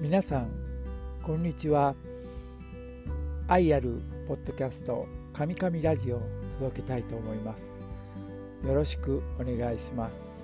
皆さんこんにちは。愛あるポッドキャスト「カミカミラジオ」を届けたいと思います。よろしくお願いします。